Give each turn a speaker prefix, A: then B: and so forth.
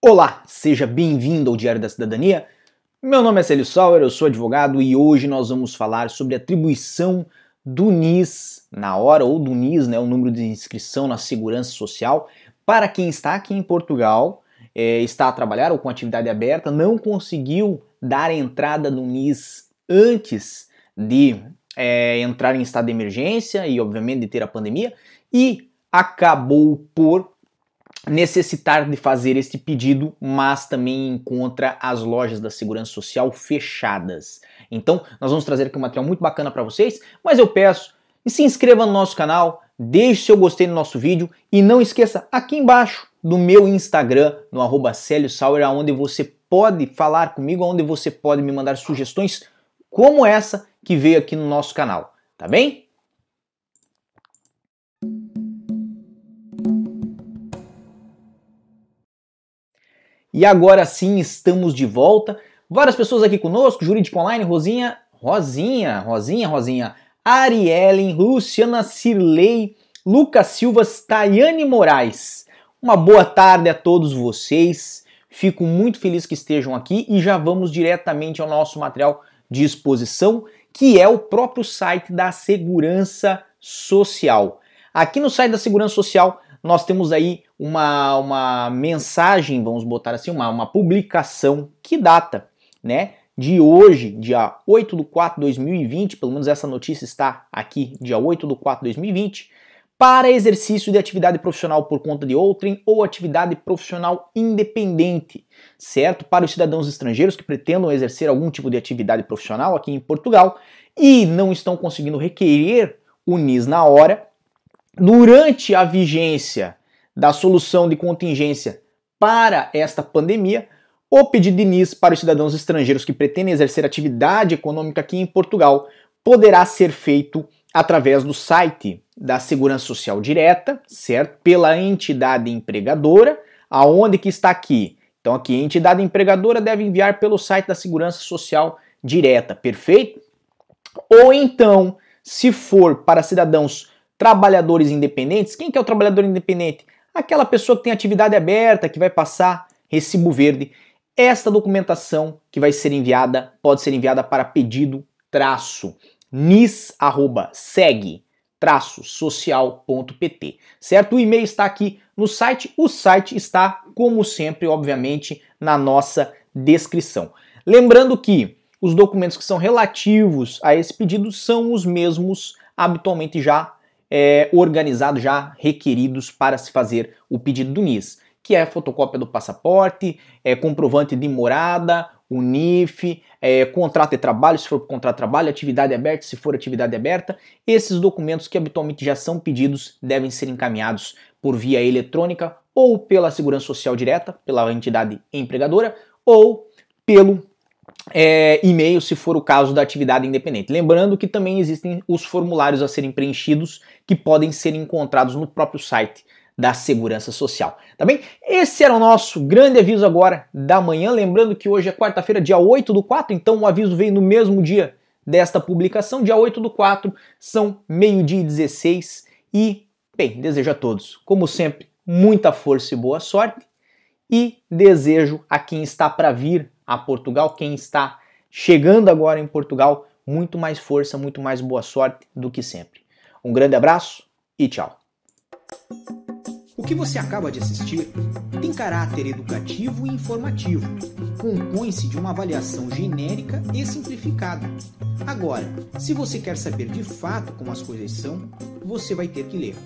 A: Olá, seja bem-vindo ao Diário da Cidadania. Meu nome é Célio Sauer, eu sou advogado e hoje nós vamos falar sobre atribuição do NIS na hora, ou do NIS, né, o número de inscrição na Segurança Social, para quem está aqui em Portugal, é, está a trabalhar ou com atividade aberta, não conseguiu dar entrada no NIS antes de é, entrar em estado de emergência e, obviamente, de ter a pandemia, e acabou por necessitar de fazer este pedido, mas também encontra as lojas da Segurança Social fechadas. Então, nós vamos trazer aqui um material muito bacana para vocês, mas eu peço que se inscreva no nosso canal, deixe seu gostei no nosso vídeo e não esqueça aqui embaixo do meu Instagram, no arroba Sauer, onde você pode falar comigo, onde você pode me mandar sugestões como essa que veio aqui no nosso canal, tá bem? E agora sim estamos de volta. Várias pessoas aqui conosco, Jurídico Online, Rosinha, Rosinha, Rosinha, Rosinha, Ariellen, Luciana Cirlei, Lucas Silva, Tayane Moraes. Uma boa tarde a todos vocês. Fico muito feliz que estejam aqui e já vamos diretamente ao nosso material de exposição, que é o próprio site da Segurança Social. Aqui no site da Segurança Social nós temos aí uma, uma mensagem, vamos botar assim, uma, uma publicação que data, né? De hoje, dia 8 de 4 de 2020, pelo menos essa notícia está aqui, dia 8 de 4 de 2020, para exercício de atividade profissional por conta de outrem ou atividade profissional independente, certo? Para os cidadãos estrangeiros que pretendam exercer algum tipo de atividade profissional aqui em Portugal e não estão conseguindo requerer o NIS na hora, durante a vigência da solução de contingência para esta pandemia, o pedido de NIS para os cidadãos estrangeiros que pretendem exercer atividade econômica aqui em Portugal poderá ser feito através do site da Segurança Social Direta, certo? Pela entidade empregadora, aonde que está aqui? Então aqui, a entidade empregadora deve enviar pelo site da Segurança Social Direta, perfeito? Ou então, se for para cidadãos trabalhadores independentes. Quem que é o trabalhador independente? Aquela pessoa que tem atividade aberta, que vai passar recibo verde. Esta documentação que vai ser enviada pode ser enviada para pedido traço nis@segue social.pt, certo? O e-mail está aqui no site, o site está, como sempre, obviamente, na nossa descrição. Lembrando que os documentos que são relativos a esse pedido são os mesmos habitualmente já é, organizados, já requeridos para se fazer o pedido do NIS, que é fotocópia do passaporte, é, comprovante de morada, o NIF, é, contrato de trabalho, se for contrato de trabalho, atividade aberta, se for atividade aberta. Esses documentos que habitualmente já são pedidos devem ser encaminhados por via eletrônica ou pela Segurança Social direta, pela entidade empregadora, ou pelo é, e-mail, se for o caso da atividade independente. Lembrando que também existem os formulários a serem preenchidos que podem ser encontrados no próprio site da Segurança Social. Tá bem? Esse era o nosso grande aviso agora da manhã. Lembrando que hoje é quarta-feira, dia 8 do 4, então o aviso veio no mesmo dia desta publicação, dia 8 do 4, são meio-dia e 16. E, bem, desejo a todos, como sempre, muita força e boa sorte. E desejo a quem está para vir a Portugal, quem está chegando agora em Portugal, muito mais força, muito mais boa sorte do que sempre. Um grande abraço e tchau.
B: O que você acaba de assistir tem caráter educativo e informativo. Compõe-se de uma avaliação genérica e simplificada. Agora, se você quer saber de fato como as coisas são, você vai ter que ler.